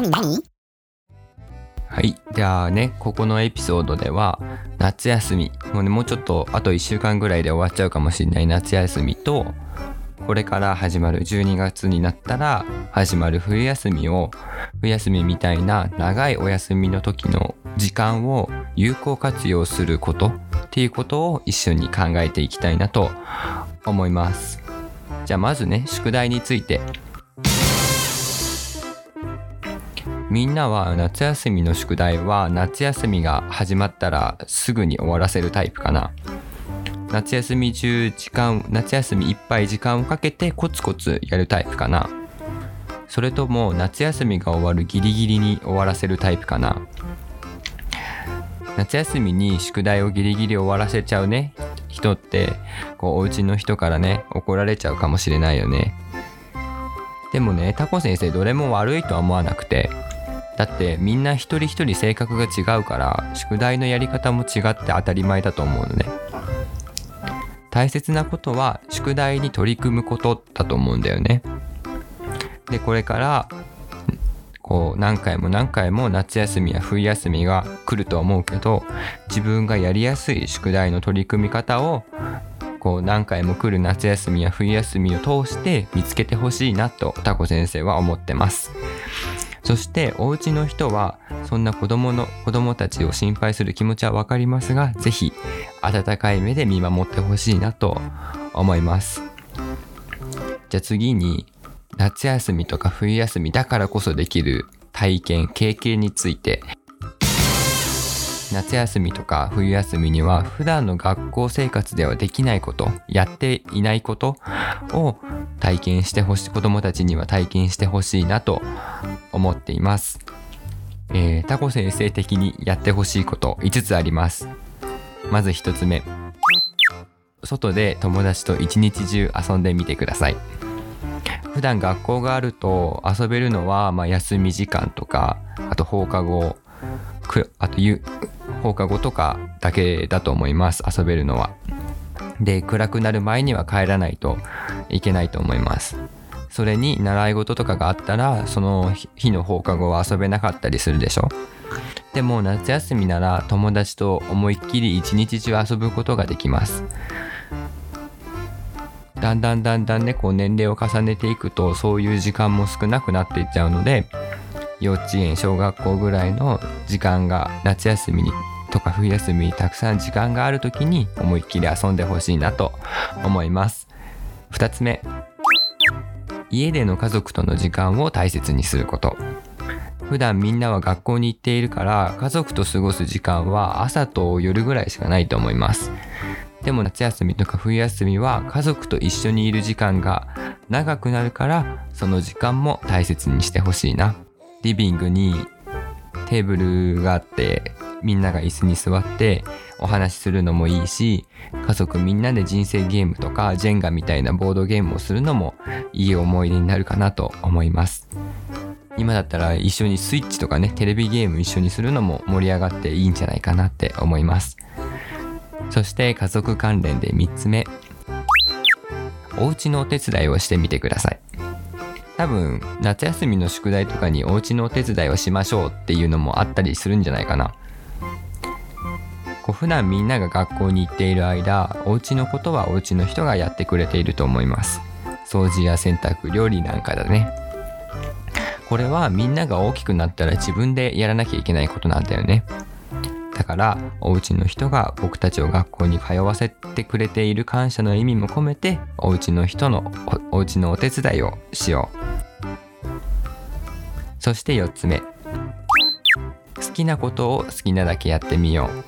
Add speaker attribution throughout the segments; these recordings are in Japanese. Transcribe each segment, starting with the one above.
Speaker 1: 何？何？
Speaker 2: はい。じゃあね、ここのエピソードでは、夏休み、もうね、もうちょっと、あと1週間ぐらいで終わっちゃうかもしれない。夏休みと、これから始まる12月になったら始まる冬休みを、冬休みみたいな長いお休みの時の時間を有効活用することっていうことを一緒に考えていきたいなと思います。じゃあまずね、宿題について。みんなは夏休みの宿題は夏休みが始まったらすぐに終わらせるタイプかな。夏休み中時間夏休みいっぱい時間をかけてコツコツやるタイプかな。それとも夏休みが終わるギリギリに終わらせるタイプかな。夏休みに宿題をギリギリ終わらせちゃうね人ってこうお家の人からね怒られちゃうかもしれないよね。でもねタコ先生どれも悪いとは思わなくて。だってみんな一人一人性格が違うから宿題のやり方も違って当たり前だと思うのね。大切なことは宿題に取り組むことだと思うんだよね。でこれからこう何回も何回も夏休みや冬休みが来るとは思うけど自分がやりやすい宿題の取り組み方をこう何回も来る夏休みや冬休みを通して見つけてほしいなとタコ先生は思ってます。そしてお家の人はそんな子供の子供たちを心配する気持ちはわかりますがぜひ温かい目で見守ってほしいなと思います。じゃあ次に夏休みとか冬休みだからこそできる体験経験について。夏休みとか冬休みには普段の学校生活ではできないことやっていないことを体験してほしい子どもたちには体験してほしいなと思っています、えー、タコ先生的にやってほしいこと5つあります。まず1つ目。外で友達と一日中遊んでみてください。普段学校があると遊べるのは、まあ、休み時間とかあと放課後くあとゆ放課後とかだけだと思います。遊べるのは。で暗くなる前には帰らないといけないと思います。それに習い事とかがあったらその日の放課後は遊べなかったりするでしょ。でも夏休みなら友達と思いっきり一日中遊ぶことができます。だんだんだんだんねこう年齢を重ねていくとそういう時間も少なくなっていっちゃうので幼稚園小学校ぐらいの時間が夏休みにとか冬休みにたくさん時間がある時に思いっきり遊んでほしいなと思います。2つ目。家での家族との時間を大切にすること。普段みんなは学校に行っているから家族と過ごす時間は朝と夜ぐらいしかないと思います。でも夏休みとか冬休みは家族と一緒にいる時間が長くなるからその時間も大切にしてほしいな。リビングにテーブルがあってみんなが椅子に座ってお話しするのもいいし家族みんなで人生ゲームとかジェンガみたいなボードゲームをするのもいい思い出になるかなと思います。今だったら一緒にスイッチとかねテレビゲーム一緒にするのも盛り上がっていいんじゃないかなって思います。そして家族関連で3つ目。お家のお手伝いをしてみてください。多分夏休みの宿題とかにお家のお手伝いをしましょうっていうのもあったりするんじゃないかな。こう普段みんなが学校に行っている間お家のことはお家の人がやってくれていると思います。掃除や洗濯料理なんかだね。これはみんなが大きくなったら自分でやらなきゃいけないことなんだよね。だからお家の人が僕たちを学校に通わせてくれている感謝の意味も込めてお家の人のおお家のお手伝いをしよう。そして4つ目。好きなことを好きなだけやってみよう。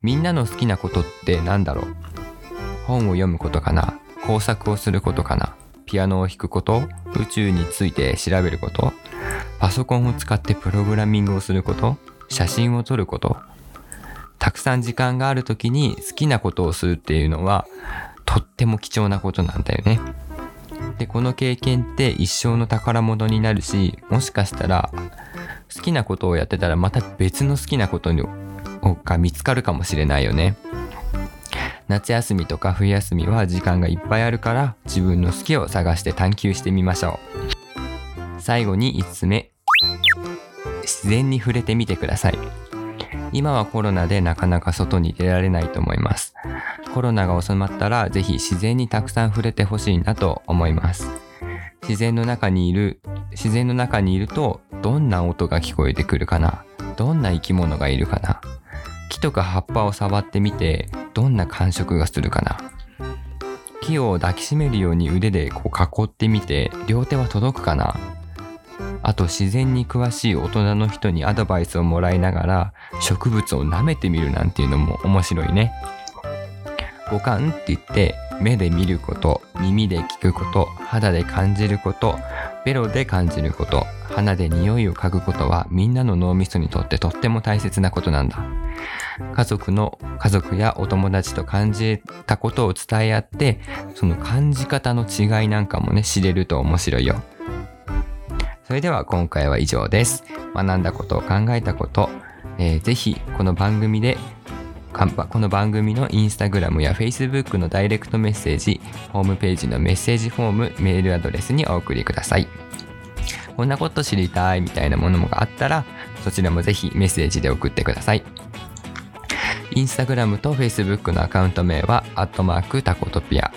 Speaker 2: みんなの好きなことって何だろう？本を読むことかな？工作をすることかな？ピアノを弾くこと？宇宙について調べること？パソコンを使ってプログラミングをすること？写真を撮ることたくさん時間がある時に好きなことをするっていうのはとっても貴重なことなんだよね。でこの経験って一生の宝物になるしもしかしたら好きなことをやってたらまた別の好きなことにが見つかるかもしれないよね。夏休みとか冬休みは時間がいっぱいあるから自分の好きを探して探求してみましょう。最後に5つ目自然に触れてみてください。今はコロナでなかなか外に出られないと思います。コロナが収まったらぜひ自然にたくさん触れてほしいなと思います。自然の中にいる自然の中にいるとどんな音が聞こえてくるかな？どんな生き物がいるかな？木とか葉っぱを触ってみてどんな感触がするかな？木を抱きしめるように腕でこう囲ってみて両手は届くかな？あと自然に詳しい大人の人にアドバイスをもらいながら植物を舐めてみるなんていうのも面白いね。五感って言って目で見ること耳で聞くこと肌で感じることベロで感じること鼻で匂いを嗅ぐことはみんなの脳みそにとってとっても大切なことなんだ家族の家族やお友達と感じたことを伝え合ってその感じ方の違いなんかもね知れると面白いよそれでは今回は以上です学んだこと考えたこと、えー、ぜひこの番組でこの番組のインスタグラムやフェイスブックのダイレクトメッセージ、ホームページのメッセージフォーム、メールアドレスにお送りください。こんなこと知りたいみたいなものがあったら、そちらもぜひメッセージで送ってください。インスタグラムとフェイスブックのアカウント名は、アットマークタコトピア。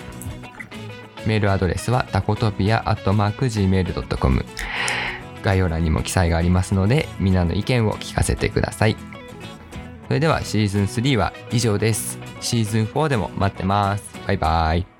Speaker 2: メールアドレスはタコトピアアットマーク Gmail.com 概要欄にも記載がありますのでみんなの意見を聞かせてください。それではシーズン3は以上です。シーズン4でも待ってます。バイバイ。